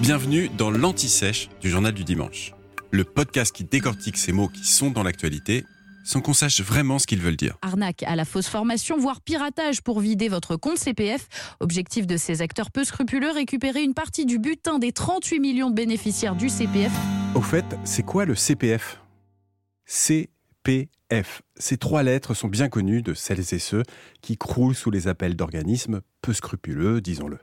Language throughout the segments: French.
Bienvenue dans l'Anti-Sèche du Journal du Dimanche, le podcast qui décortique ces mots qui sont dans l'actualité sans qu'on sache vraiment ce qu'ils veulent dire. Arnaque à la fausse formation, voire piratage pour vider votre compte CPF. Objectif de ces acteurs peu scrupuleux, récupérer une partie du butin des 38 millions de bénéficiaires du CPF. Au fait, c'est quoi le CPF CPF. Ces trois lettres sont bien connues de celles et ceux qui croulent sous les appels d'organismes peu scrupuleux, disons-le.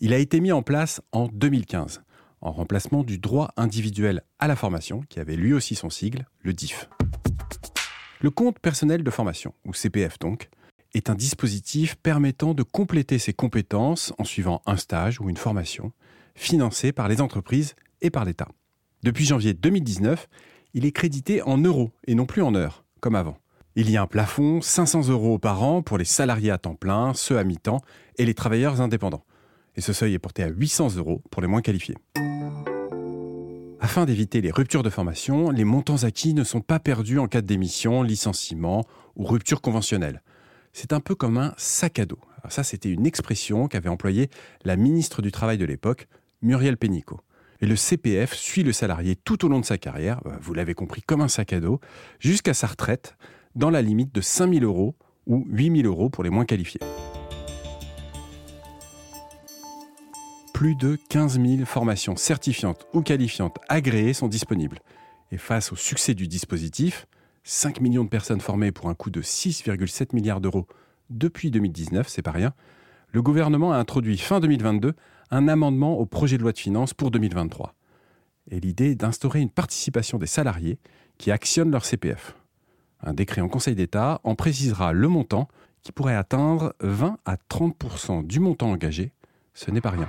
Il a été mis en place en 2015, en remplacement du droit individuel à la formation, qui avait lui aussi son sigle, le DIF. Le compte personnel de formation, ou CPF donc, est un dispositif permettant de compléter ses compétences en suivant un stage ou une formation, financé par les entreprises et par l'État. Depuis janvier 2019, il est crédité en euros et non plus en heures, comme avant. Il y a un plafond 500 euros par an pour les salariés à temps plein, ceux à mi-temps et les travailleurs indépendants et ce seuil est porté à 800 euros pour les moins qualifiés. Afin d'éviter les ruptures de formation, les montants acquis ne sont pas perdus en cas démission, licenciement ou rupture conventionnelle. C'est un peu comme un sac à dos. ça, c'était une expression qu'avait employée la ministre du Travail de l'époque, Muriel Pénicaud. Et le CPF suit le salarié tout au long de sa carrière, euh, vous l'avez compris, comme un sac à dos, jusqu'à sa retraite, dans la limite de 5 000 euros ou 8 000 euros pour les moins qualifiés. Plus de 15 000 formations certifiantes ou qualifiantes agréées sont disponibles. Et face au succès du dispositif, 5 millions de personnes formées pour un coût de 6,7 milliards d'euros depuis 2019, c'est pas rien, le gouvernement a introduit fin 2022 un amendement au projet de loi de finances pour 2023. Et l'idée est d'instaurer une participation des salariés qui actionnent leur CPF. Un décret en Conseil d'État en précisera le montant qui pourrait atteindre 20 à 30% du montant engagé. Ce n'est pas rien.